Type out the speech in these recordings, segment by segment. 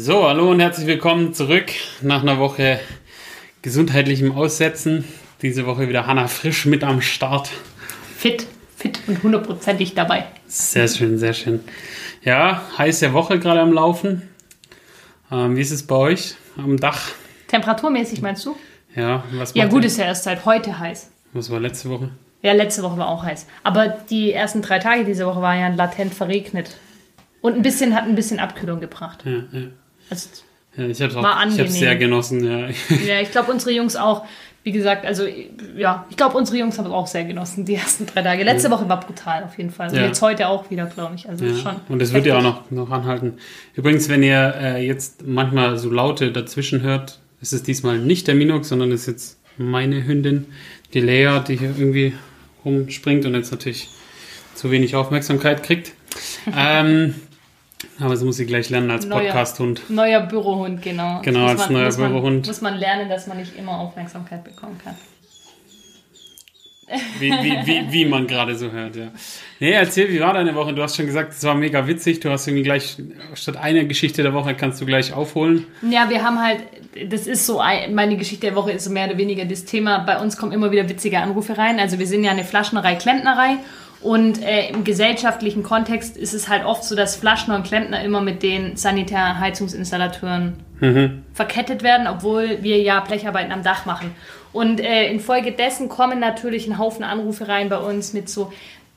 So, hallo und herzlich willkommen zurück nach einer Woche gesundheitlichem Aussetzen. Diese Woche wieder Hanna Frisch mit am Start. Fit, fit und hundertprozentig dabei. Sehr schön, sehr schön. Ja, heiße Woche gerade am Laufen. Ähm, wie ist es bei euch am Dach? Temperaturmäßig meinst du? Ja, was Ja, gut, ihr? ist ja erst seit heute heiß. Was war letzte Woche? Ja, letzte Woche war auch heiß. Aber die ersten drei Tage dieser Woche waren ja latent verregnet. Und ein bisschen hat ein bisschen Abkühlung gebracht. Ja, ja. Also, ja ich habe es War ich hab's sehr genossen. Ja. ja, ich glaube, unsere Jungs auch. Wie gesagt, also ja, ich glaube, unsere Jungs haben es auch sehr genossen, die ersten drei Tage. Letzte Woche war brutal auf jeden Fall. Und Ja. jetzt heute auch wieder, glaube ich. Also Ja, schon. und es wird ja auch noch, noch anhalten. Übrigens, wenn ihr äh, jetzt manchmal so Laute dazwischen hört, ist es diesmal nicht der Minux, sondern ist jetzt meine Hündin, die Lea, die hier irgendwie rumspringt und jetzt natürlich zu wenig Aufmerksamkeit kriegt. ähm, aber das muss sie gleich lernen als. Podcast-Hund. Neuer Bürohund, genau. Genau, als man- neuer muss man, Bürohund. Muss man lernen, dass man nicht immer Aufmerksamkeit bekommen kann. Wie, wie, wie, wie man gerade so hört, ja. Nee, erzähl, wie war deine Woche? Du hast schon gesagt, es war mega witzig. Du hast irgendwie gleich, statt einer Geschichte der Woche kannst du gleich aufholen. Ja, wir haben halt, das ist so, ein- meine Geschichte der Woche ist so mehr oder weniger das Thema. Bei uns kommen immer wieder witzige Anrufe rein. Also wir sind ja eine Flaschnerei, Klempnerei. Und äh, im gesellschaftlichen Kontext ist es halt oft so, dass Flaschner und Klempner immer mit den Sanitärheizungsinstallateuren verkettet werden, obwohl wir ja Blecharbeiten am Dach machen. Und äh, infolgedessen kommen natürlich ein Haufen Anrufe rein bei uns mit so,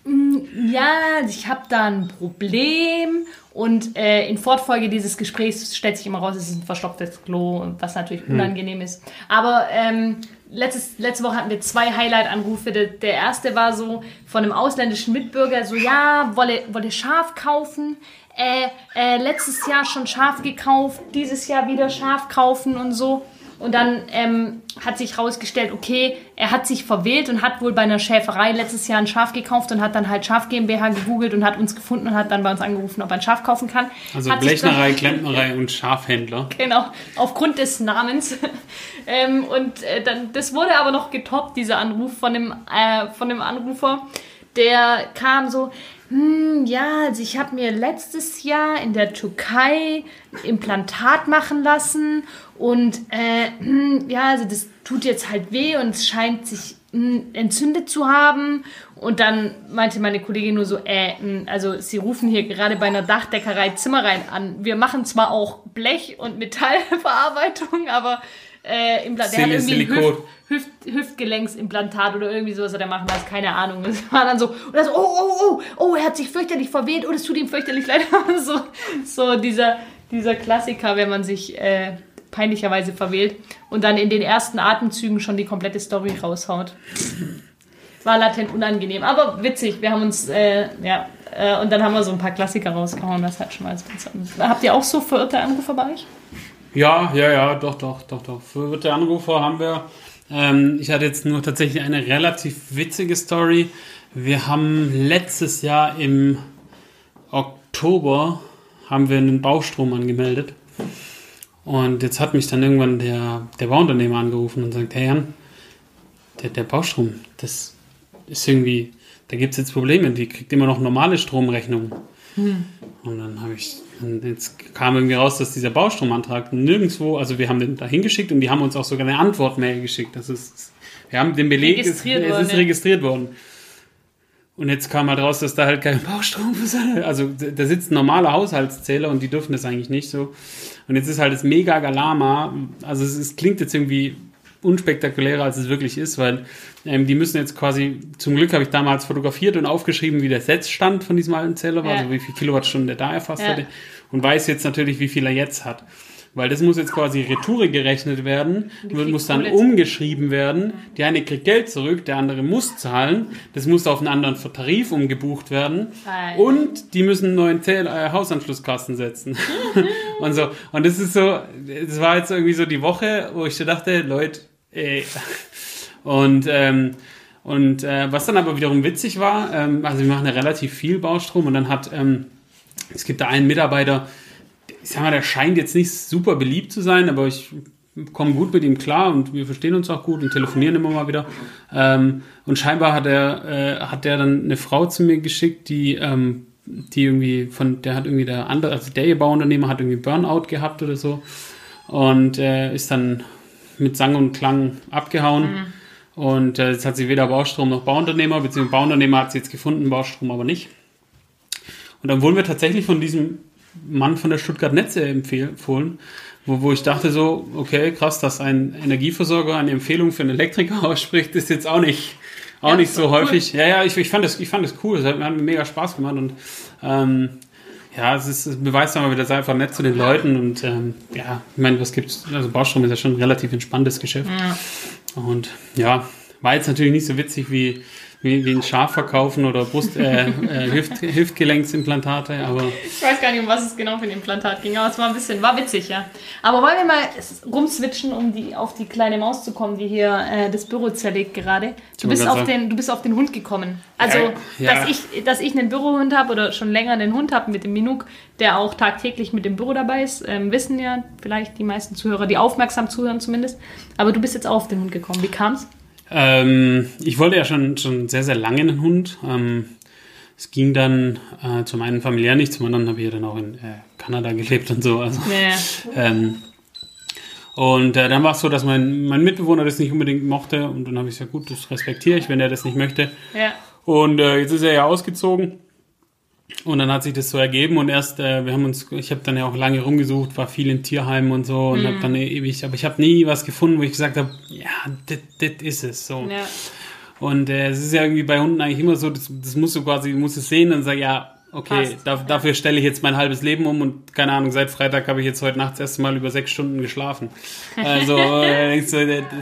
"Mm, ja, ich habe da ein Problem und äh, in Fortfolge dieses Gesprächs stellt sich immer raus, es ist ein verstopftes Klo, was natürlich unangenehm ist. Aber ähm, letztes, letzte Woche hatten wir zwei Highlight-Anrufe. Der, der erste war so von einem ausländischen Mitbürger, so ja, wolle, wolle Schaf kaufen. Äh, äh, letztes Jahr schon Schaf gekauft, dieses Jahr wieder Schaf kaufen und so. Und dann ähm, hat sich herausgestellt, okay, er hat sich verwählt und hat wohl bei einer Schäferei letztes Jahr ein Schaf gekauft und hat dann halt Schaf GmbH gegoogelt und hat uns gefunden und hat dann bei uns angerufen, ob er ein Schaf kaufen kann. Also hat Blechnerei, Klempnerei und Schafhändler. Genau, aufgrund des Namens. ähm, und äh, dann, das wurde aber noch getoppt, dieser Anruf von dem, äh, von dem Anrufer. Der kam so, hm, ja, also ich habe mir letztes Jahr in der Türkei ein Implantat machen lassen und äh, hm, ja, also das tut jetzt halt weh und es scheint sich hm, entzündet zu haben. Und dann meinte meine Kollegin nur so, äh, hm, also sie rufen hier gerade bei einer Dachdeckerei Zimmereien an. Wir machen zwar auch Blech- und Metallverarbeitung, aber äh, Impla- der hat irgendwie. Hüft, Hüft, Hüftgelenksimplantat oder irgendwie sowas hat er machen lassen, keine Ahnung. Das war dann so, und dann so, oh, oh, oh, oh, er hat sich fürchterlich verwählt, oh, das tut ihm fürchterlich leid. so, so dieser, dieser Klassiker, wenn man sich äh, peinlicherweise verwählt und dann in den ersten Atemzügen schon die komplette Story raushaut. War latent unangenehm, aber witzig. Wir haben uns, äh, ja, äh, und dann haben wir so ein paar Klassiker rausgehauen. Das hat schon mal ganz Habt ihr auch so verirrte Anrufer bei euch? Ja, ja, ja, doch, doch, doch, doch. Für der Anrufer haben wir. Ähm, ich hatte jetzt nur tatsächlich eine relativ witzige Story. Wir haben letztes Jahr im Oktober haben wir einen Baustrom angemeldet. Und jetzt hat mich dann irgendwann der, der Bauunternehmer angerufen und sagt, hey Jan, der, der Baustrom, das ist irgendwie, da gibt es jetzt Probleme, die kriegt immer noch normale Stromrechnungen. Und dann habe ich, jetzt kam irgendwie raus, dass dieser Baustromantrag nirgendwo, also wir haben den da hingeschickt und die haben uns auch sogar eine Antwortmail geschickt. Das ist, wir haben den Beleg, Registriert es, es ist registriert worden. Und jetzt kam halt raus, dass da halt kein Baustrom ist. Also da sitzt ein normaler Haushaltszähler und die dürfen das eigentlich nicht so. Und jetzt ist halt das mega Galama. Also es, es klingt jetzt irgendwie unspektakulärer, als es wirklich ist, weil ähm, die müssen jetzt quasi, zum Glück habe ich damals fotografiert und aufgeschrieben, wie der Setzstand von diesem alten Zähler war, Ja. also wie viel Kilowattstunden der da erfasst Ja. hatte und weiß jetzt natürlich, wie viel er jetzt hat. Weil das muss jetzt quasi Retoure gerechnet werden, muss dann Kohle umgeschrieben werden. Die eine kriegt Geld zurück, der andere muss zahlen. Das muss auf einen anderen Tarif umgebucht werden. Und die müssen einen neuen Zähl äh, Hausanschlusskasten setzen. und so. Und das ist so, das war jetzt irgendwie so die Woche, wo ich so dachte, Leute, ey. Und, ähm, und äh, was dann aber wiederum witzig war, ähm, also wir machen ja relativ viel Baustrom und dann hat, ähm, es gibt da einen Mitarbeiter, ich sag mal, der scheint jetzt nicht super beliebt zu sein, aber ich komme gut mit ihm klar und wir verstehen uns auch gut und telefonieren immer mal wieder. Ähm, und scheinbar hat er, äh, hat der dann eine Frau zu mir geschickt, die ähm, die irgendwie von, der hat irgendwie der andere, also der Bauunternehmer hat irgendwie Burnout gehabt oder so und äh, ist dann mit Sang und Klang abgehauen. Mhm. Und äh, jetzt hat sie weder Baustrom noch Bauunternehmer, beziehungsweise Bauunternehmer hat sie jetzt gefunden, Baustrom aber nicht. Und dann wurden wir tatsächlich von diesem Mann von der Stuttgart Netze empfohlen, wo, wo ich dachte so, okay, krass, dass ein Energieversorger eine Empfehlung für einen Elektriker ausspricht, ist jetzt auch nicht, auch ja, nicht so häufig. Cool. Ja, ja, ich, ich, fand das, ich fand das cool, es hat, hat mir mega Spaß gemacht und ähm, ja, es, ist, es beweist aber wieder, sei einfach nett zu den Leuten und ähm, ja, ich meine, was gibt's, also Baustrom ist ja schon ein relativ entspanntes Geschäft. Ja. Und ja, war jetzt natürlich nicht so witzig wie wie, wie ein Schaf verkaufen oder Brust, äh, äh, Hüft, Hüftgelenksimplantate, aber. Ich weiß gar nicht, um was es genau für ein Implantat ging, aber es war ein bisschen, war witzig, ja. Aber wollen wir mal rumswitchen, um die, auf die kleine Maus zu kommen, die hier äh, das Büro zerlegt gerade. Du bist, auf den, du bist auf den Hund gekommen. Also, ja, ja. Dass, ich, dass ich einen Bürohund habe oder schon länger einen Hund habe mit dem Minuk, der auch tagtäglich mit dem Büro dabei ist, ähm, wissen ja vielleicht die meisten Zuhörer, die aufmerksam zuhören zumindest. Aber du bist jetzt auch auf den Hund gekommen. Wie kam's? Ähm, ich wollte ja schon, schon sehr, sehr lange einen Hund. Ähm, es ging dann äh, zum einen familiär nicht, zum anderen habe ich ja dann auch in äh, Kanada gelebt und so. Also, ja. ähm, und äh, dann war es so, dass mein, mein Mitbewohner das nicht unbedingt mochte und dann habe ich gesagt, gut, das respektiere ich, wenn er das nicht möchte. Ja. Und äh, jetzt ist er ja ausgezogen und dann hat sich das so ergeben und erst, äh, wir haben uns, ich habe dann ja auch lange rumgesucht, war viel in Tierheimen und so und mm. habe dann ewig, aber ich habe nie was gefunden, wo ich gesagt habe, ja, das ist es so. Ja. Und äh, es ist ja irgendwie bei Hunden eigentlich immer so, das, das musst du quasi, musst es sehen und sagen, ja, okay, da, dafür stelle ich jetzt mein halbes Leben um und keine Ahnung, seit Freitag habe ich jetzt heute Nacht das erste Mal über sechs Stunden geschlafen. Also äh,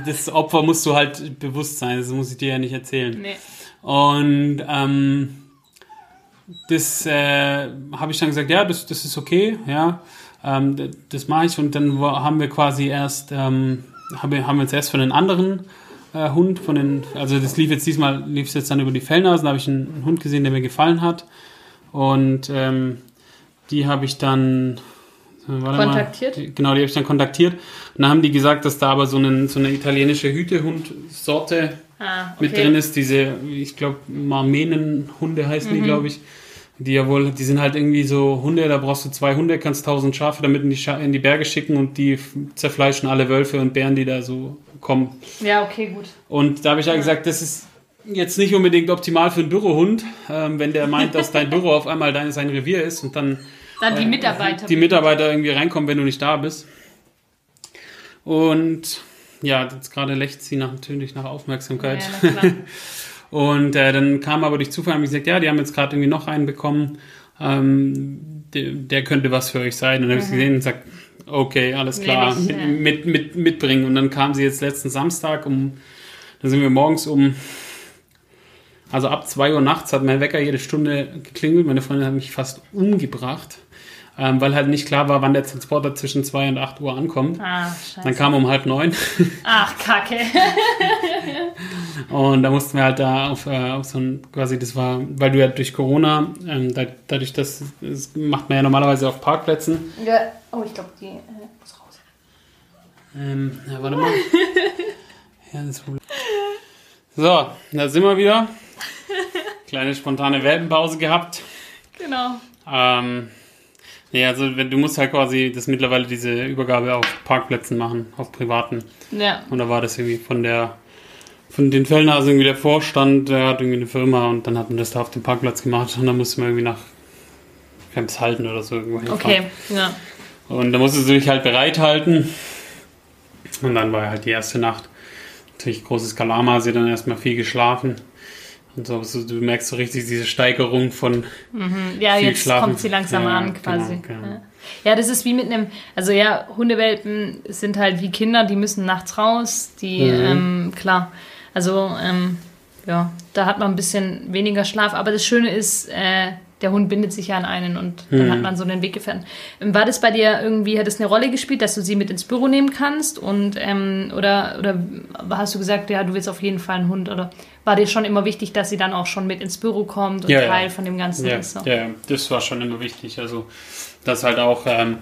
das Opfer musst du halt bewusst sein, das muss ich dir ja nicht erzählen. Nee. Und ähm, das äh, habe ich dann gesagt, ja, das, das ist okay, ja, ähm, das mache ich. Und dann haben wir quasi erst, ähm, haben wir, haben wir jetzt erst von den anderen äh, Hund, von den, also das lief jetzt diesmal, lief es jetzt dann über die Fellnasen, da habe ich einen, einen, Hund gesehen, der mir gefallen hat. Und ähm, die habe ich dann kontaktiert? Mal, genau, die habe ich dann kontaktiert. Und dann haben die gesagt, dass da aber so, einen, so eine italienische Hütehund-Sorte ah, okay. mit drin ist. Diese, ich glaube, Marmenenhunde heißen mhm. die, glaube ich. Die ja wohl, die sind halt irgendwie so Hunde, da brauchst du zwei Hunde, kannst tausend Schafe damit in die, Scha in die Berge schicken und die zerfleischen alle Wölfe und Bären, die da so kommen. Ja, okay, gut. Und da habe ich ja, ja gesagt, das ist jetzt nicht unbedingt optimal für einen Bürohund, ähm, wenn der meint, dass dein Büro auf einmal dein, sein Revier ist und dann, dann die äh, Mitarbeiter. die Mitarbeiter irgendwie reinkommen, wenn du nicht da bist. Und ja, jetzt gerade lächzt sie nach, natürlich nach Aufmerksamkeit. Ja, und äh, dann kam aber durch Zufall und gesagt, ja, die haben jetzt gerade irgendwie noch einen bekommen, ähm, der, der, könnte was für euch sein. Und dann mhm. habe ich gesehen und gesagt, okay, alles klar, ich, mit, ja. mit, mit, mitbringen. Und dann kam sie jetzt letzten Samstag um, dann sind wir morgens um, also ab 2 Uhr nachts hat mein Wecker jede Stunde geklingelt. Meine Freundin hat mich fast umgebracht ähm, weil halt nicht klar war, wann der Transporter zwischen 2 und 8 Uhr ankommt. Ah, scheiße. Dann kam um halb neun. Ach, kacke. und da mussten wir halt da auf, äh, auf so ein, quasi, das war, weil du ja durch Corona, ähm, da, dadurch, das, das macht man ja normalerweise auf Parkplätzen. Ja, oh, ich glaube, die äh, muss raus. Ähm, ja, warte mal. ja, das so, da sind wir wieder. Kleine spontane Welpenpause gehabt. Genau. Ähm, ja, also du musst halt quasi das mittlerweile diese Übergabe auf Parkplätzen machen, auf privaten. Ja. Und da war das irgendwie von der von den Fellnasen also irgendwie der Vorstand, der hat irgendwie eine Firma und dann hat man das da auf dem Parkplatz gemacht und dann musste man irgendwie nach Camps halten oder so irgendwo hinfahren. Okay, ja. Und da musstest du dich halt bereithalten. Und dann war halt die erste Nacht natürlich großes Kalama, sie dann erstmal viel geschlafen. Und so, so, du merkst so richtig diese Steigerung von. Mhm. Ja, jetzt Schlafen. kommt sie langsam ja, an quasi. Genau, genau. Ja. das ist wie mit einem, also ja, Hundewelpen sind halt wie Kinder, die müssen nachts raus, die, mhm. ähm, klar, also ähm, ja, da hat man ein bisschen weniger Schlaf, aber das Schöne ist, äh, der Hund bindet sich ja an einen und dann hm. hat man so einen Weggefährten. Ähm, war das bei dir irgendwie, hat das eine Rolle gespielt, dass du sie mit ins Büro nehmen kannst? Und ähm, oder, oder hast du gesagt, ja, du willst auf jeden Fall einen Hund? Oder war dir schon immer wichtig, dass sie dann auch schon mit ins Büro kommt und ja, Teil ja. von dem Ganzen ja, ist? So? Ja, das war schon immer wichtig. Also das halt auch, ähm,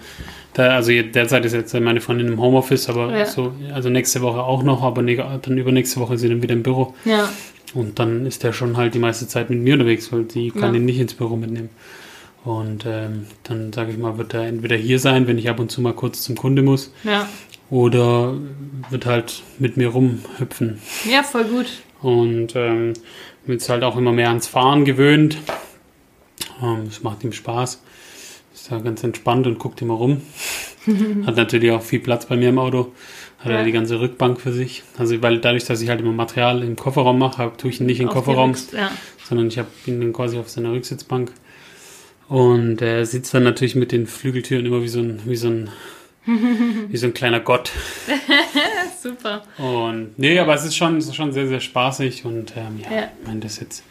da, also derzeit ist jetzt meine Freundin im Homeoffice, aber so, also nächste Woche auch noch, aber dann übernächste Woche ist sie dann wieder im Büro. Ja. Und dann ist der schon halt die meiste Zeit mit mir unterwegs, weil die kann ja. ihn nicht ins Büro mitnehmen. Und ähm, dann, sage ich mal, wird er entweder hier sein, wenn ich ab und zu mal kurz zum Kunde muss, Ja. oder wird halt mit mir rumhüpfen. Ja, voll gut. Und ähm, wird es halt auch immer mehr ans Fahren gewöhnt. Ähm, Es macht ihm Spaß. Ist da ganz entspannt und guckt immer rum. Hat natürlich auch viel Platz bei mir im Auto. Hat Ja. er die ganze Rückbank für sich. Also weil dadurch, dass ich halt immer Material im Kofferraum mache, hab- tue ich ihn nicht die Kofferraum, Ja. sondern ich habe ihn dann quasi auf seiner Rücksitzbank. Und er sitzt dann natürlich mit den Flügeltüren immer wie so ein, wie so ein, wie so ein kleiner Gott. Super. Und nee, aber es ist schon, es ist schon sehr, sehr spaßig und ähm, ja, Ja. ich meine, das jetzt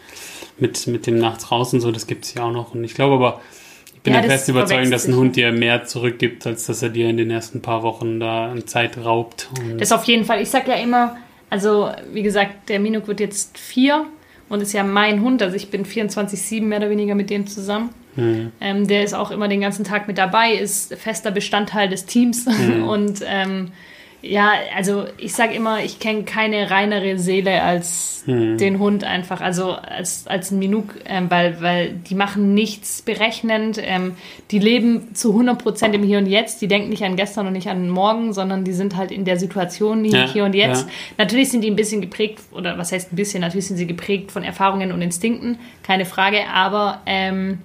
mit, mit dem Nachts raus und so, das gibt es ja auch noch. Und ich glaube aber, bin Ja, festen Überzeugung, dass ein Hund dir mehr zurückgibt, als dass er dir in den ersten paar Wochen da Zeit raubt. Das auf jeden Fall. Ich sag ja immer, also wie gesagt, der Minuk wird jetzt vier und ist ja mein Hund. Also ich bin 24-7 mehr oder weniger mit dem zusammen. hm, Ähm, der ist auch immer den ganzen Tag mit dabei, ist fester Bestandteil des Teams. Und ähm, ja, also ich sage immer, ich kenne keine reinere Seele als den Hund einfach, also als, als ein Minuk, ähm, weil, weil die machen nichts berechnend, ähm, die leben zu 100% im Hier und Jetzt, die denken nicht an gestern und nicht an morgen, sondern die sind halt in der Situation hier, Ja, hier und Jetzt. ja. Natürlich sind die ein bisschen geprägt, oder was heißt ein bisschen, natürlich sind sie geprägt von Erfahrungen und Instinkten, keine Frage, aber ähm,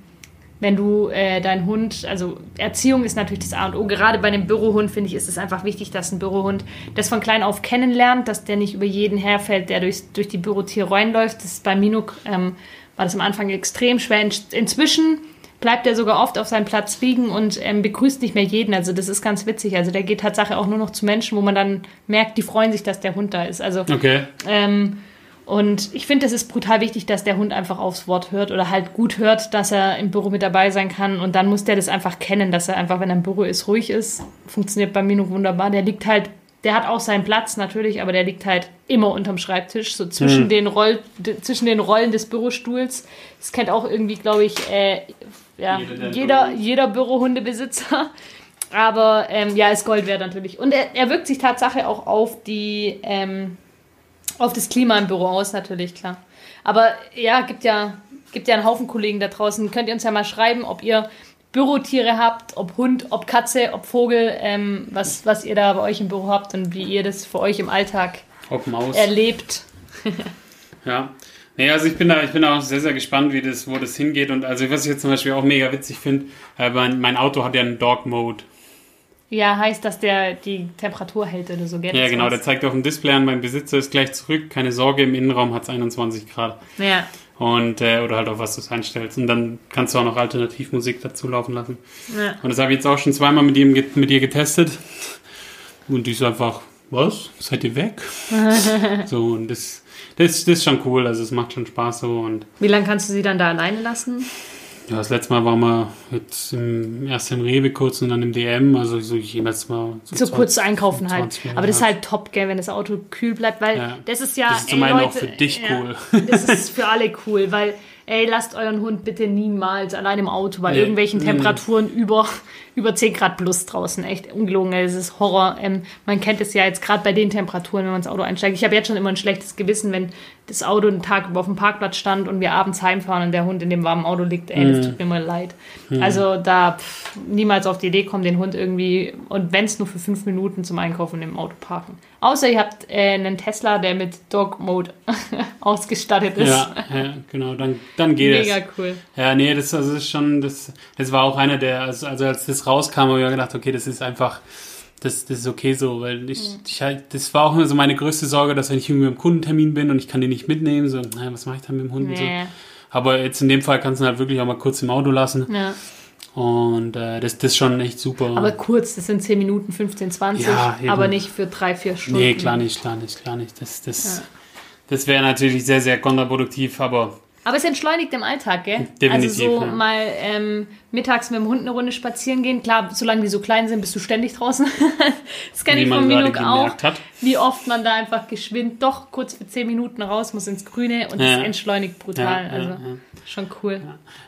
wenn du äh, deinen Hund, also Erziehung ist natürlich das A und O. Gerade bei einem Bürohund finde ich, ist es einfach wichtig, dass ein Bürohund das von klein auf kennenlernt, dass der nicht über jeden herfällt, der durch, durch die Bürotiere reinläuft. Das ist bei Minuk ähm, war das am Anfang extrem schwer. In, inzwischen bleibt er sogar oft auf seinem Platz liegen und ähm, begrüßt nicht mehr jeden. Also das ist ganz witzig. Also der geht Tatsache auch nur noch zu Menschen, wo man dann merkt, die freuen sich, dass der Hund da ist. Also okay. ähm, und ich finde, es ist brutal wichtig, dass der Hund einfach aufs Wort hört oder halt gut hört, dass er im Büro mit dabei sein kann. Und dann muss der das einfach kennen, dass er einfach, wenn er im Büro ist, ruhig ist. Funktioniert bei Mino wunderbar. Der liegt halt, der hat auch seinen Platz natürlich, aber der liegt halt immer unterm Schreibtisch, so zwischen, den, Roll, zwischen den Rollen des Bürostuhls. Das kennt auch irgendwie, glaube ich, äh, ja, Jeder, der jeder, Büro- jeder Bürohundebesitzer. Aber ähm, ja, ist Gold wert natürlich. Und er, er wirkt sich Tatsache auch auf die ähm, auf das Klima im Büro aus, natürlich, klar. Aber ja, gibt ja, gibt ja einen Haufen Kollegen da draußen. Könnt ihr uns ja mal schreiben, ob ihr Bürotiere habt, ob Hund, ob Katze, ob Vogel, ähm, was, was ihr da bei euch im Büro habt und wie ihr das für euch im Alltag Ob Maus. erlebt. Ja. Nee, also ich bin da, ich bin da auch sehr, sehr gespannt, wie das, wo das hingeht. Und also was ich jetzt zum Beispiel auch mega witzig finde, äh, mein, mein Auto hat ja einen Dog Mode. Ja, heißt, dass der die Temperatur hält oder so, gell? Ja, genau, der zeigt auf dem Display an, mein Besitzer ist gleich zurück, keine Sorge, im Innenraum hat es 21 Grad. Ja, Und, äh, oder halt auf was du es einstellst. Und dann kannst du auch noch Alternativmusik dazu laufen lassen. ja. Und das habe ich jetzt auch schon zweimal mit, ihm, mit ihr getestet. Und die ist einfach, was? Seid ihr weg? so, und das, das, das ist schon cool, also es macht schon Spaß so. Und Wie lange kannst du sie dann da alleine lassen? Ja, das letzte Mal waren wir jetzt im, erst im Rewe kurz und dann im DM, also so jemals mal So 20 kurz einkaufen halt. 20 Minuten, Aber das ist ja. halt top, gell, wenn das Auto kühl bleibt, weil Ja. das ist ja. Das ist ey, zum einen auch Leute, für dich ja, cool. Das ist für alle cool, weil, ey, lasst euren Hund bitte niemals allein im Auto bei Nee. irgendwelchen Nee. Temperaturen über, über 10 Grad plus draußen. Echt ungelogen, ey, das ist Horror. Ähm, man kennt es ja jetzt gerade bei den Temperaturen, wenn man ins Auto einsteigt. Ich habe jetzt schon immer ein schlechtes Gewissen, wenn das Auto einen Tag über auf dem Parkplatz stand und wir abends heimfahren und der Hund in dem warmen Auto liegt. Ey, Mhm. das tut mir mal leid. Also da pff, niemals auf die Idee kommen, den Hund irgendwie, und wenn es nur für fünf Minuten zum Einkaufen im Auto parken. Außer ihr habt äh, einen Tesla, der mit Dog Mode ausgestattet ist. Ja, ja, genau, dann, dann geht es. Mega cool. Ja, nee, das, das ist schon, das, das war auch einer der, also, also als das rauskam, habe ich mir gedacht, okay, das ist einfach, das, das ist okay so, weil ich, ich halt, das war auch immer so meine größte Sorge, dass wenn ich irgendwie im Kundentermin bin und ich kann den nicht mitnehmen, so, naja, was mache ich dann mit dem Hund und so. Nee. Aber jetzt in dem Fall kannst du ihn halt wirklich auch mal kurz im Auto lassen Ja. Und äh, das, das ist schon echt super. Aber kurz, das sind 10 Minuten, 15, 20, Ja, aber nicht für drei, vier Stunden. nee, klar nicht, klar nicht, klar nicht. Das, das, Ja. das wäre natürlich sehr, sehr kontraproduktiv, aber Aber es entschleunigt im Alltag, gell? Definitiv, Also so ja. mal ähm, mittags mit dem Hund eine Runde spazieren gehen. Klar, solange die so klein sind, bist du ständig draußen. das kenne ich von Minuk auch. hat. Wie oft man da einfach geschwind doch kurz für 10 Minuten raus muss ins Grüne und Ja. das entschleunigt brutal. Ja, ja, also ja. schon cool.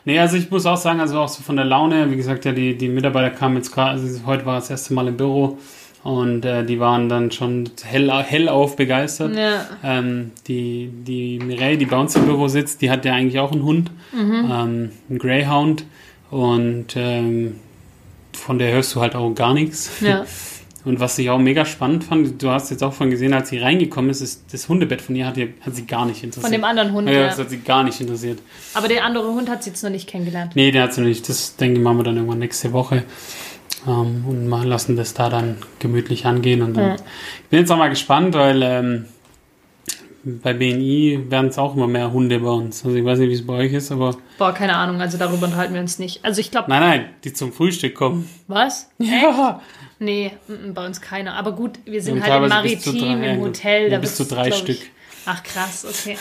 Nee, also ich muss auch sagen, also auch so von der Laune, wie gesagt, ja, die, die Mitarbeiter kamen jetzt gerade, also heute war das erste Mal im Büro und äh, die waren dann schon hell, hellauf begeistert. Ja. Ähm, die, die Mireille, die bei uns im Büro sitzt, die hat ja eigentlich auch einen Hund, Mhm. ähm, einen Greyhound. Und ähm, von der hörst du halt auch gar nichts. Ja. Und was ich auch mega spannend fand, du hast jetzt auch von gesehen, als sie reingekommen ist, ist das Hundebett von ihr hat, ihr, hat sie gar nicht interessiert. Von dem anderen Hund, ja, das hat sie gar nicht interessiert. Aber den anderen Hund hat sie jetzt noch nicht kennengelernt. Nee, der hat sie noch nicht. Das denke ich, machen wir dann irgendwann nächste Woche. Ähm, und mal lassen das da dann gemütlich angehen. Und dann, Ja. Ich bin jetzt auch mal gespannt, weil ähm, bei BNI werden es auch immer mehr Hunde bei uns. Also ich weiß nicht, wie es bei euch ist, aber Boah, keine Ahnung, also darüber unterhalten wir uns nicht. Also ich glaube, nein, nein, die zum Frühstück kommen. was? Ja. Nee, mm, mm, bei uns keiner. Aber gut, wir sind Und halt im Maritim, drei, im ja, Hotel. ja, Da bis zu drei Stück. Ich, ach krass, okay.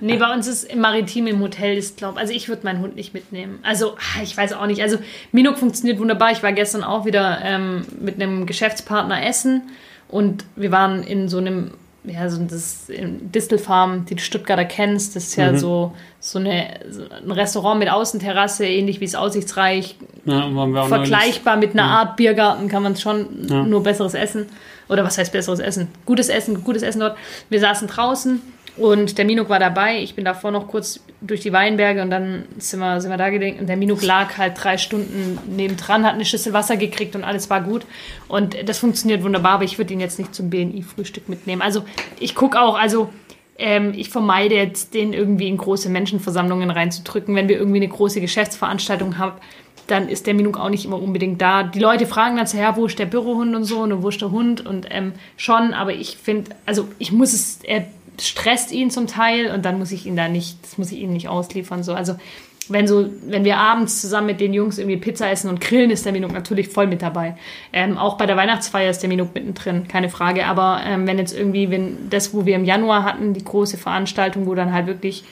nee, bei uns ist im Maritim, im Hotel ist, glaube also ich würde meinen Hund nicht mitnehmen. Also, ah, ich weiß auch nicht. Also, Minok funktioniert wunderbar. Ich war gestern auch wieder ähm, mit einem Geschäftspartner essen und wir waren in so einem, ja, so das Distelfarm, die du Stuttgarter kennst. Das ist Mhm. ja so, so, eine, so ein Restaurant mit Außenterrasse, ähnlich wie es Aussichtsreich, Ja, vergleichbar mit einer Art Biergarten kann man es schon Ja. nur besseres Essen. Oder was heißt besseres Essen? Gutes Essen, gutes Essen dort. Wir saßen draußen und der Minuk war dabei. Ich bin davor noch kurz durch die Weinberge und dann sind wir, sind wir da gedenkt. Und der Minuk lag halt drei Stunden nebendran, hat eine Schüssel Wasser gekriegt und alles war gut. Und das funktioniert wunderbar, aber ich würde ihn jetzt nicht zum BNI-Frühstück mitnehmen. Also ich gucke auch, also ähm, ich vermeide jetzt, den irgendwie in große Menschenversammlungen reinzudrücken. Wenn wir irgendwie eine große Geschäftsveranstaltung haben, dann ist der Minuk auch nicht immer unbedingt da. Die Leute fragen dann ja, wo ist der Bürohund und so und wo ist der Hund und ähm, schon, aber ich finde, also ich muss es, er stresst ihn zum Teil und dann muss ich ihn da nicht, das muss ich ihn nicht ausliefern. So. Also wenn so, wenn wir abends zusammen mit den Jungs irgendwie Pizza essen und grillen, ist der Minuk natürlich voll mit dabei. Ähm, auch bei der Weihnachtsfeier ist der Minuk mittendrin, keine Frage. Aber ähm, wenn jetzt irgendwie, wenn das, wo wir im Januar hatten, die große Veranstaltung, wo dann halt wirklich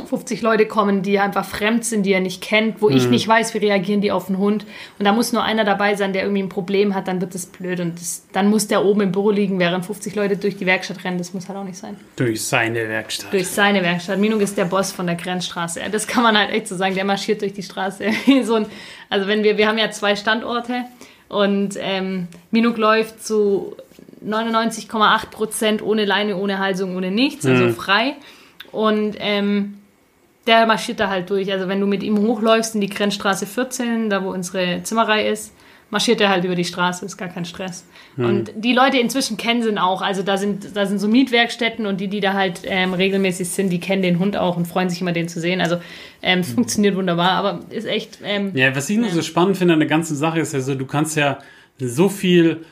50 Leute kommen, die einfach fremd sind, die er nicht kennt, wo ich nicht weiß, wie reagieren die auf den Hund. Und da muss nur einer dabei sein, der irgendwie ein Problem hat, dann wird das blöd. Und das, dann muss der oben im Büro liegen, während 50 Leute durch die Werkstatt rennen. Das muss halt auch nicht sein. durch seine Werkstatt. Durch seine Werkstatt. Minung ist der Boss von der Grenzstraße. Das kann man halt echt so sagen. Der marschiert durch die Straße. so ein, also wenn wir, wir haben ja zwei Standorte und ähm, Minuk läuft zu 99,8 Prozent ohne Leine, ohne Halsung, ohne nichts, also frei. Und ähm, der marschiert da halt durch. Also wenn du mit ihm hochläufst in die Grenzstraße 14, da wo unsere Zimmerei ist, marschiert er halt über die Straße, ist gar kein Stress. Und die Leute inzwischen kennen sie ihn auch. Also da sind, da sind so Mietwerkstätten und die, die da halt ähm, regelmäßig sind, die kennen den Hund auch und freuen sich immer, den zu sehen. Also ähm, es funktioniert wunderbar, aber ist echt. Ähm, Ja, was ich nur so spannend finde an der ganzen Sache ist ja so, du kannst ja so viel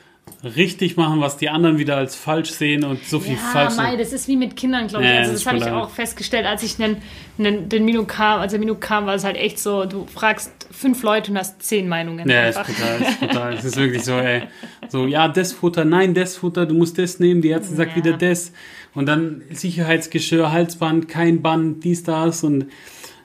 richtig machen, was die anderen wieder als falsch sehen und so viel Ja, falsch. Mai, das ist wie mit Kindern, glaube ich. Ja, also das habe ich auch festgestellt, als ich einen, den Minu kam, als der Minu kam, war es halt echt so, du fragst fünf Leute und hast zehn Meinungen. Ja, ist brutal, ist brutal. Es ist wirklich so, ey. So, ja, das Futter, nein, das Futter, du musst das nehmen, die Ärztin sagt Ja. wieder das. Und dann Sicherheitsgeschirr, Halsband, kein Band, dies, das und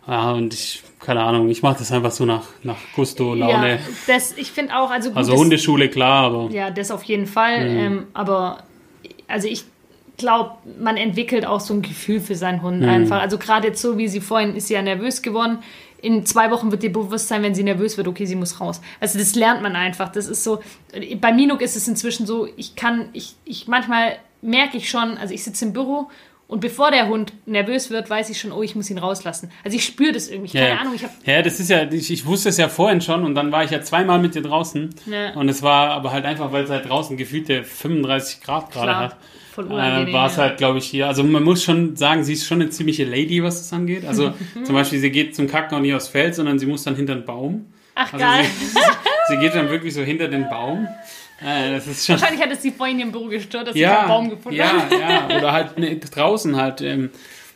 ja, und ich, keine Ahnung, ich mache das einfach so nach, nach Gusto, Laune. Ja, das, ich finde auch, also gut, also das- Hundeschule, klar, aber Ja, das auf jeden Fall. Mhm. Ähm, aber also ich glaube, man entwickelt auch so ein Gefühl für seinen Mhm. Hund einfach. Also gerade jetzt so, wie sie vorhin ist sie ja nervös geworden. In zwei Wochen wird ihr bewusst sein, wenn sie nervös wird, okay, sie muss raus. Also das lernt man einfach. Das ist so. Bei Minuk ist es inzwischen so, ich kann, ich, ich manchmal merke ich schon, also ich sitze im Büro und bevor der Hund nervös wird, weiß ich schon, oh, ich muss ihn rauslassen. Also ich spüre das irgendwie. Keine ja. Ahnung, ich habe Ja, das ist ja, ich, ich wusste es ja vorhin schon und dann war ich ja zweimal mit dir draußen. Ja. Und es war aber halt einfach, weil es halt draußen gefühlte 35 Grad gerade hat. voll Äh, war es halt, glaube ich, hier. Also man muss schon sagen, sie ist schon eine ziemliche Lady, was das angeht. Also zum Beispiel, sie geht zum Kacken auch nicht aufs Feld, sondern sie muss dann hinter den Baum. Ach Also geil. sie, sie geht dann wirklich so hinter den Baum. Äh, das ist schon. Wahrscheinlich hat es sie vorhin im Büro gestört, dass sie Ja, keinen Baum gefunden hat. ja, ja. Oder halt ne, draußen halt. Ähm,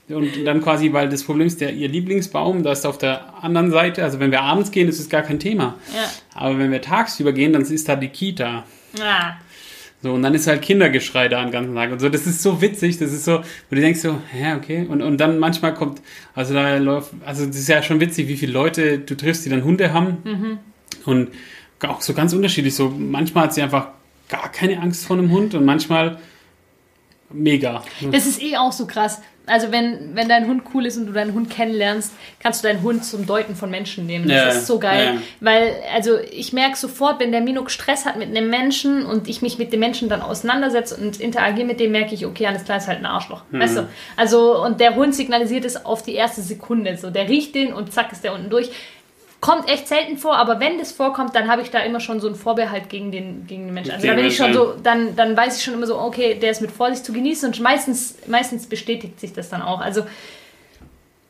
und dann quasi, weil das Problem ist, der, ihr Lieblingsbaum, da ist auf der anderen Seite, also wenn wir abends gehen, ist es gar kein Thema. Ja. Aber wenn wir tagsüber gehen, dann ist da die Kita. Ah, So, und dann ist halt Kindergeschrei da den ganzen Tag und so. Das ist so witzig, das ist so, wo du denkst so, hä, okay. Und, und dann manchmal kommt, also da läuft, also das ist ja schon witzig, wie viele Leute du triffst, die dann Hunde haben. Mhm. Und auch so ganz unterschiedlich. So, manchmal hat sie einfach gar keine Angst vor einem Hund und manchmal mega. Das ist eh auch so krass. Also wenn, wenn dein Hund cool ist und du deinen Hund kennenlernst, kannst du deinen Hund zum Deuten von Menschen nehmen. Das Ja, ist so geil. ja. Weil, also ich merke sofort, wenn der Minuk Stress hat mit einem Menschen und ich mich mit dem Menschen dann auseinandersetze und interagiere mit dem, merke ich, okay, alles klar, ist halt ein Arschloch. Mhm. Weißt du? Also, und der Hund signalisiert es auf die erste Sekunde. So, der riecht den und zack ist der unten durch. Kommt echt selten vor, aber wenn das vorkommt, dann habe ich da immer schon so einen Vorbehalt gegen den, gegen den Menschen. Also da bin ich schon so, dann, dann weiß ich schon immer so, okay, der ist mit Vorsicht zu genießen und meistens, meistens bestätigt sich das dann auch. Also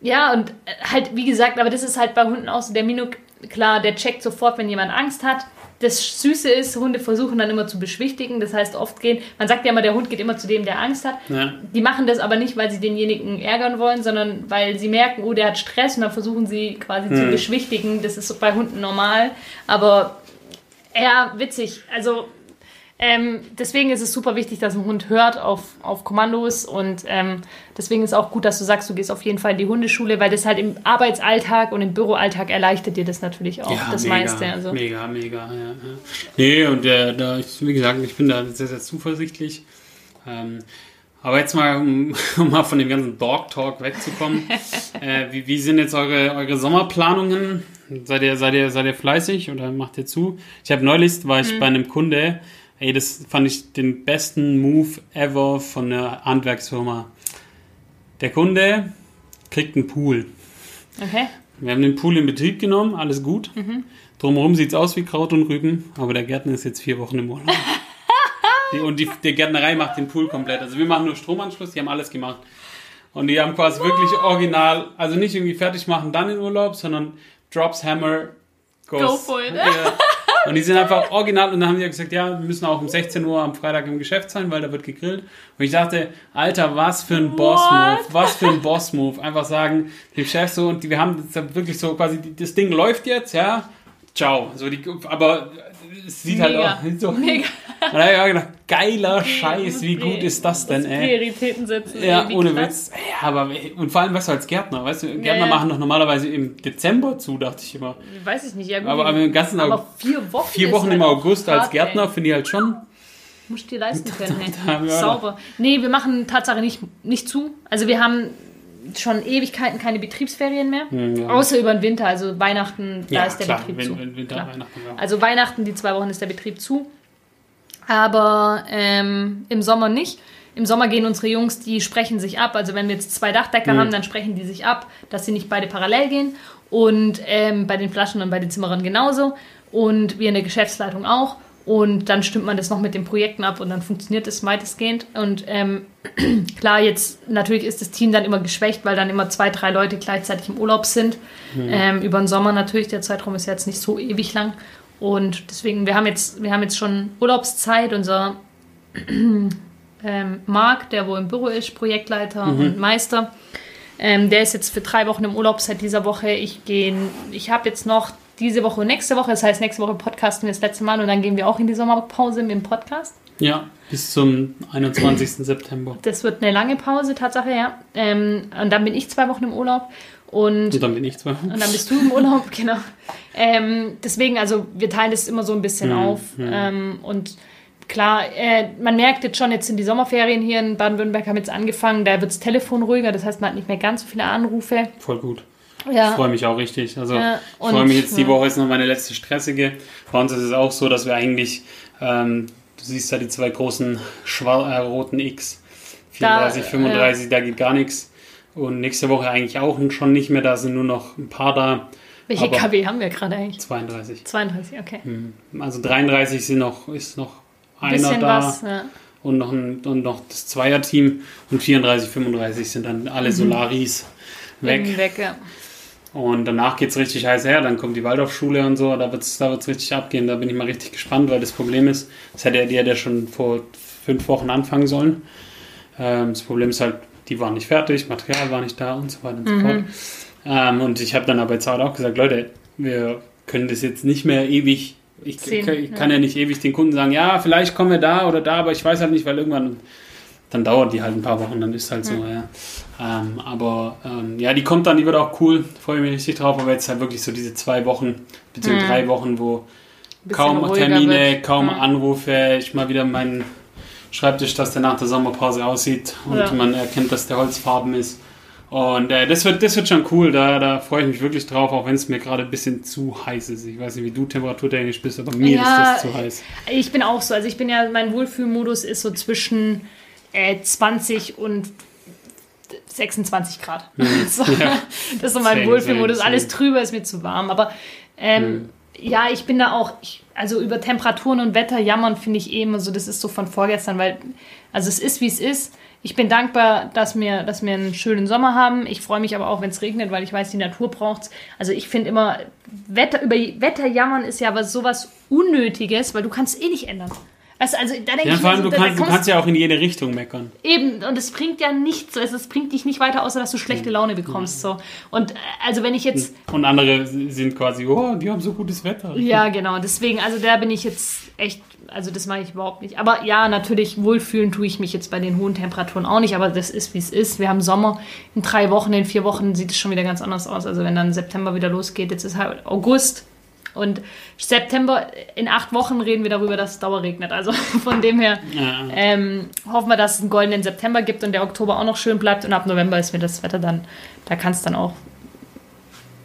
ja, und halt, wie gesagt, aber das ist halt bei Hunden auch so, der Minuk, klar, der checkt sofort, wenn jemand Angst hat. Das Süße ist, Hunde versuchen dann immer zu beschwichtigen. Das heißt, oft gehen, man sagt ja immer, der Hund geht immer zu dem, der Angst hat. Ja. Die machen das aber nicht, weil sie denjenigen ärgern wollen, sondern weil sie merken, oh, der hat Stress und dann versuchen sie quasi zu beschwichtigen. Das ist bei Hunden normal. Aber ja, witzig. Also ähm, deswegen ist es super wichtig, dass ein Hund hört auf, auf Kommandos und ähm, deswegen ist auch gut, dass du sagst, du gehst auf jeden Fall in die Hundeschule, weil das halt im Arbeitsalltag und im Büroalltag erleichtert dir das natürlich auch das mega, meiste. Also. Mega, mega, ja. ja. Nee, und äh, da, ich, wie gesagt, ich bin da sehr, sehr zuversichtlich. Ähm, aber jetzt mal, um, um mal von dem ganzen Dog Talk wegzukommen, äh, wie, wie sind jetzt eure, eure Sommerplanungen? Seid ihr, seid, ihr, seid ihr fleißig oder macht ihr zu? Ich habe neulich, war ich bei einem Kunde, ey, das fand ich den besten Move ever von einer Handwerksfirma. Der Kunde kriegt einen Pool. Okay. Wir haben den Pool in Betrieb genommen, alles gut. Drumherum sieht es aus wie Kraut und Rüben, aber der Gärtner ist jetzt vier Wochen im Urlaub. die, und die, die Gärtnerei macht den Pool komplett. Also wir machen nur Stromanschluss, die haben alles gemacht. Und die haben quasi wirklich original, also nicht irgendwie fertig machen, dann in Urlaub, sondern Drops, Hammer, goes. Go for it. Und die sind einfach original und dann haben die ja gesagt, ja, wir müssen auch um 16 Uhr am Freitag im Geschäft sein, weil da wird gegrillt. Und ich dachte, Alter, was für ein Boss-Move, was für ein Boss-Move. Einfach sagen, dem Chef so, und die, wir haben wirklich so quasi, das Ding läuft jetzt, ja, ciao. So die, aber sieht halt Mega. auch so. Mega. Und da hab ich auch gedacht, geiler Scheiß, wie gut ist das denn, ey? Prioritäten setzen. Ja, ey, ohne krass. Witz. Ja, aber und vor allem, du, als Gärtner, weißt du, Gärtner ja. machen doch normalerweise im Dezember zu, dachte ich immer. Weiß ich nicht. Ja, gut, Aber, aber im ganzen aber August, vier Wochen. vier Wochen halt im August als hart, Gärtner ey. finde ich halt schon. Musst dir leisten können, wir Sauber. Nee, wir machen Tatsache nicht, nicht zu. Also wir haben schon Ewigkeiten keine Betriebsferien mehr. ja. Außer über den Winter, also Weihnachten, da Ja, ist der klar, Betrieb wenn, zu. Winter, Klar. Weihnachten, ja. Also Weihnachten, die zwei Wochen ist der Betrieb zu. Aber ähm, im Sommer nicht. Im Sommer gehen unsere Jungs, die sprechen sich ab. Also wenn wir jetzt zwei Dachdecker Mhm. haben, dann sprechen die sich ab, dass sie nicht beide parallel gehen. Und ähm, bei den Flaschen und bei den Zimmerern genauso. Und wir in der Geschäftsleitung auch. Und dann stimmt man das noch mit den Projekten ab und dann funktioniert es weitestgehend. Und ähm, klar, jetzt natürlich ist das Team dann immer geschwächt, weil dann immer zwei, drei Leute gleichzeitig im Urlaub sind. Ähm, über den Sommer natürlich, der Zeitraum ist jetzt nicht so ewig lang. Und deswegen, wir haben jetzt, wir haben jetzt schon Urlaubszeit. Unser ähm, Marc, der wo im Büro ist, Projektleiter und Meister, ähm, der ist jetzt für drei Wochen im Urlaub seit dieser Woche. Ich gehe, ich habe jetzt noch diese Woche und nächste Woche, das heißt nächste Woche podcasten wir das letzte Mal und dann gehen wir auch in die Sommerpause mit dem Podcast. ja, bis zum 21. September. Das wird eine lange Pause, Tatsache, ja. Ähm, und dann bin ich zwei Wochen im Urlaub und Und dann bin ich zwei. Und dann bist du im Urlaub, genau. Ähm, deswegen, also wir teilen das immer so ein bisschen auf. Ähm, und klar, äh, man merkt jetzt schon, jetzt sind die Sommerferien hier in Baden-Württemberg, haben jetzt angefangen, da wird das Telefon ruhiger, das heißt, man hat nicht mehr ganz so viele Anrufe. Voll gut. Ich Ja, freue mich auch richtig. Also Ja, ich freue mich jetzt, die ja. Woche ist noch meine letzte stressige. Bei uns ist es auch so, dass wir eigentlich, ähm, du siehst da die zwei großen schwar äh, roten X, 34, Da, 35, da geht gar nichts. Und nächste Woche eigentlich auch schon nicht mehr, da sind nur noch ein paar da. welche aber- KW haben wir gerade eigentlich? 32. 32, okay. Also 33 sind noch, ist noch einer Bisschen da was, ja. und, noch ein, und noch das Zweierteam und 34, 35 sind dann alle Solaris weg. Irgendwie weg ja. Und danach geht's richtig heiß her, dann kommt die Waldorfschule und so, da wird's da wird's richtig abgehen. Da bin ich mal richtig gespannt, weil das Problem ist, das hätte die hätte ja schon vor fünf Wochen anfangen sollen. Ähm, das Problem ist halt, die waren nicht fertig, Material war nicht da und so weiter und so fort. Ähm, und ich habe dann aber jetzt halt auch gesagt, Leute, wir können das jetzt nicht mehr ewig, ich, Ziehen, ich, ich kann ja nicht ewig den Kunden sagen, ja, vielleicht kommen wir da oder da, aber ich weiß halt nicht, weil irgendwann dann dauert die halt ein paar Wochen, dann ist halt so, ja. Ähm, aber ähm, ja, die kommt dann, die wird auch cool, freue mich richtig drauf, aber jetzt halt wirklich so diese zwei Wochen, beziehungsweise drei Wochen, wo kaum Termine, wird. kaum. Anrufe, ich mal wieder meinen Schreibtisch, dass der nach der Sommerpause aussieht und Ja. man erkennt, dass der Holzfarben ist. Und äh, das, wird, das wird schon cool, da, da freue ich mich wirklich drauf, auch wenn es mir gerade ein bisschen zu heiß ist. Ich weiß nicht, wie du temperaturtechnisch bist, aber mir Ja, ist das zu heiß. Ich bin auch so, also ich bin ja, mein Wohlfühlmodus ist so zwischen äh, 20 und 26 Grad. So, Das ist so mein Wohlfühlmodus. Alles drüber ist mir zu warm. Aber Ähm, Ja, ich bin da auch, ich, also über Temperaturen und Wetter jammern finde ich eh immer so, das ist so von vorgestern, weil, also es ist wie es ist. Ich bin dankbar, dass wir, dass wir einen schönen Sommer haben. Ich freue mich aber auch, wenn es regnet, weil ich weiß, die Natur braucht's. Also ich finde immer, Wetter, über Wetter jammern ist ja aber sowas Unnötiges, weil du kannst eh nicht ändern. Also, also da denke Ja, ich vor allem, so, du kannst, du kannst ja auch in jede Richtung meckern. Eben, und es bringt ja nichts, also es bringt dich nicht weiter, außer dass du schlechte Laune bekommst. So. Und äh, also wenn ich jetzt, Und andere sind quasi, oh, die haben so gutes Wetter. ja genau, deswegen, also da bin ich jetzt echt, also das mache ich überhaupt nicht. Aber ja, natürlich, wohlfühlen tue ich mich jetzt bei den hohen Temperaturen auch nicht, aber das ist, wie es ist. Wir haben Sommer, in drei Wochen, in vier Wochen sieht es schon wieder ganz anders aus. Also wenn dann September wieder losgeht, jetzt ist halt August. Und September, in acht Wochen reden wir darüber, dass es dauerregnet. Also von dem her Ja. ähm, hoffen wir, dass es einen goldenen September gibt und der Oktober auch noch schön bleibt. Und ab November ist mir das Wetter dann, da kann es dann auch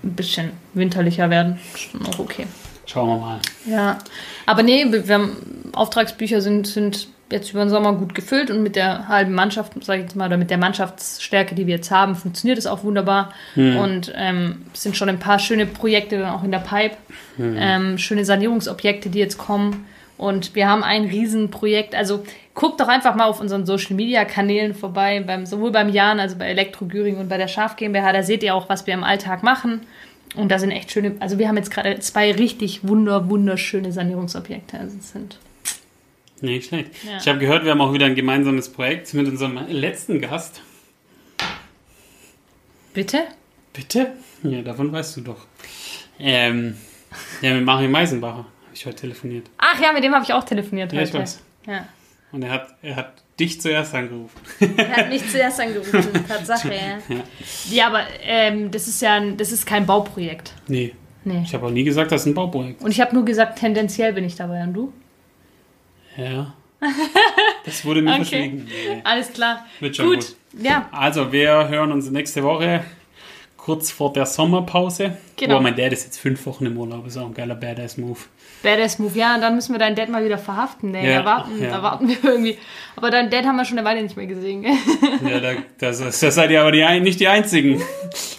ein bisschen winterlicher werden. Schon auch okay. Schauen wir mal. Ja, aber nee, wir wir haben, Auftragsbücher sind, sind jetzt über den Sommer gut gefüllt und mit der halben Mannschaft, sage ich jetzt mal, oder mit der Mannschaftsstärke, die wir jetzt haben, funktioniert es auch wunderbar. Und ähm, es sind schon ein paar schöne Projekte dann auch in der Pipe, ähm, schöne Sanierungsobjekte, die jetzt kommen. Und wir haben ein Riesenprojekt. Also guckt doch einfach mal auf unseren Social Media Kanälen vorbei, beim, sowohl beim Jan, also bei Elektro Güring und bei der Schaf GmbH. Da seht ihr auch, was wir im Alltag machen. Und da sind echt schöne, also wir haben jetzt gerade zwei richtig wunder, wunderschöne Sanierungsobjekte. Also es sind Nicht schlecht. Ja. Ich habe gehört, wir haben auch wieder ein gemeinsames Projekt mit unserem letzten Gast. Bitte? Bitte? Ja, davon weißt du doch. Ähm, ja, mit Mario Meisenbacher habe ich heute telefoniert. Ach ja, mit dem habe ich auch telefoniert Ja, heute. ich weiß. Ja. Und er hat, er hat dich zuerst angerufen. Er hat mich zuerst angerufen, Tatsache, ja. Ja, aber ähm, das ist ja ein, das ist kein Bauprojekt. Nee, Nee. ich habe auch nie gesagt, das ist ein Bauprojekt. Und ich habe nur gesagt, tendenziell bin ich dabei. Und du? Ja. Das wurde mir Okay. verschwiegen. Nee. Alles klar. Wird schon gut. gut. Ja, Also, wir hören uns nächste Woche kurz vor der Sommerpause. Genau. Boah, mein Dad ist jetzt fünf Wochen im Urlaub. Ist auch ein geiler Badass-Move. Badass Move. Ja, dann müssen wir deinen Dad mal wieder verhaften. Nee, Ja, da, warten, ja. da warten wir irgendwie. Aber deinen Dad haben wir schon eine Weile nicht mehr gesehen. Ja, da, das, ist- das seid ihr aber die, nicht die Einzigen.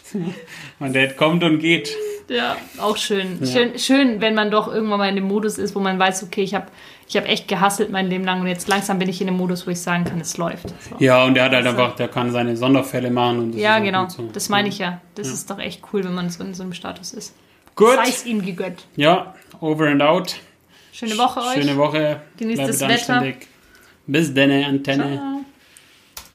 mein Dad kommt und geht. Ja, auch schön. schön. Schön, wenn man doch irgendwann mal in dem Modus ist, wo man weiß, okay, ich habe ich hab echt gehasselt mein Leben lang und jetzt langsam bin ich in dem Modus, wo ich sagen kann, es läuft. So. Ja, und er hat halt einfach, der kann seine Sonderfälle machen. Und das Ja, genau. so. Das meine ich ja. Das ist doch echt cool, wenn man so in so einem Status ist. Gut. Sei es ihm gegönnt. Ja, over and out. Schöne Woche euch. Schöne Woche. Genießt Bleibt das Wetter. Bis dann, Antenne. Ciao.